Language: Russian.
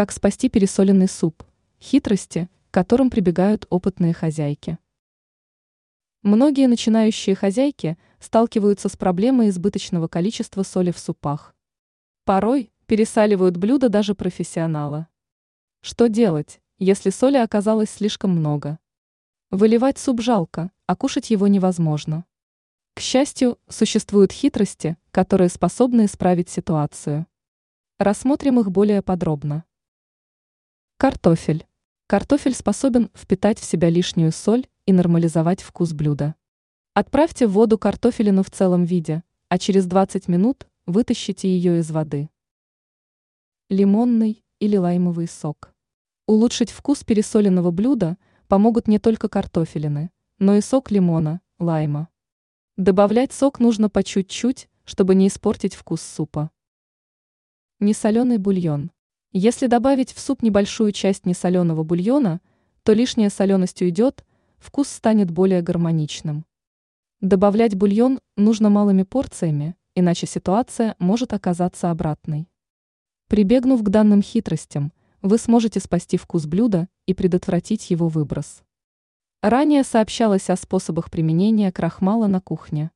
Как спасти пересоленный суп? Хитрости, к которым прибегают опытные хозяйки. Многие начинающие хозяйки сталкиваются с проблемой избыточного количества соли в супах. Порой пересаливают блюда даже профессионала. Что делать, если соли оказалось слишком много? Выливать суп жалко, а кушать его невозможно. К счастью, существуют хитрости, которые способны исправить ситуацию. Рассмотрим их более подробно. Картофель. Картофель способен впитать в себя лишнюю соль и нормализовать вкус блюда. Отправьте в воду картофелину в целом виде, а через 20 минут вытащите ее из воды. Лимонный или лаймовый сок. Улучшить вкус пересоленного блюда помогут не только картофелины, но и сок лимона, лайма. Добавлять сок нужно по чуть-чуть, чтобы не испортить вкус супа. Несоленый бульон. Если добавить в суп небольшую часть несоленого бульона, то лишняя соленость уйдет, вкус станет более гармоничным. Добавлять бульон нужно малыми порциями, иначе ситуация может оказаться обратной. Прибегнув к данным хитростям, вы сможете спасти вкус блюда и предотвратить его выброс. Ранее сообщалось о способах применения крахмала на кухне.